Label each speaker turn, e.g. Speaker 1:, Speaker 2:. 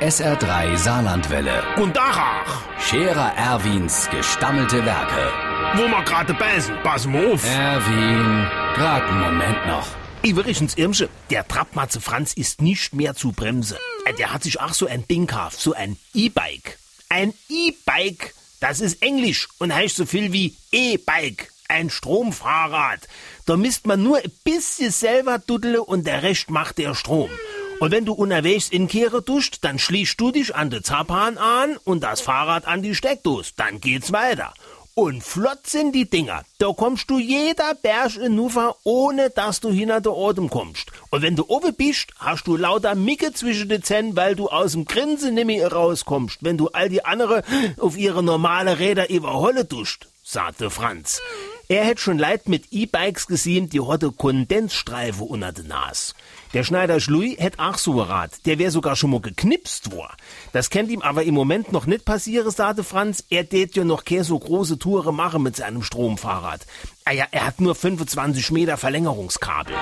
Speaker 1: SR3 Saarlandwelle.
Speaker 2: Und Dachach,
Speaker 1: Scherer Erwins gestammelte Werke.
Speaker 2: wo wir gerade beißen, pass mal auf.
Speaker 1: Erwin, grad einen Moment noch.
Speaker 2: Übrigens, Irmsche, der Trappmatze Franz ist nicht mehr zu bremsen. Äh, Der hat sich auch so ein Ding gekauft, so ein E-Bike. Ein E-Bike, das ist Englisch und heißt so viel wie E-Bike. Ein Stromfahrrad. Da misst man nur ein bisschen selber duddele und der Rest macht der Strom. Und wenn du unterwegs in Kehre duscht, dann schließt du dich an den Zappan an und das Fahrrad an die Steckdose. Dann geht's weiter. Und flott sind die Dinger. Da kommst du jeder Berg in Nufa, ohne dass du hinter der Atem kommst. Und wenn du oben bist, hast du lauter Micke zwischen den Zähnen, weil du aus dem Grinsen nimmer rauskommst, wenn du all die andere auf ihre normale Räder überholle tust, sagte Franz. Er hätt schon Leid mit E-Bikes gesehen, die hatte Kondensstreife unter de Nas. Der Schneider Schlui hätt auch so Rad. Der wär sogar schon mal geknipst war. Das kennt ihm aber im Moment noch nicht passieren, sagte Franz. Er tät ja noch keine so große Touren machen mit seinem Stromfahrrad. Ah ja, er hat nur 25 Meter Verlängerungskabel.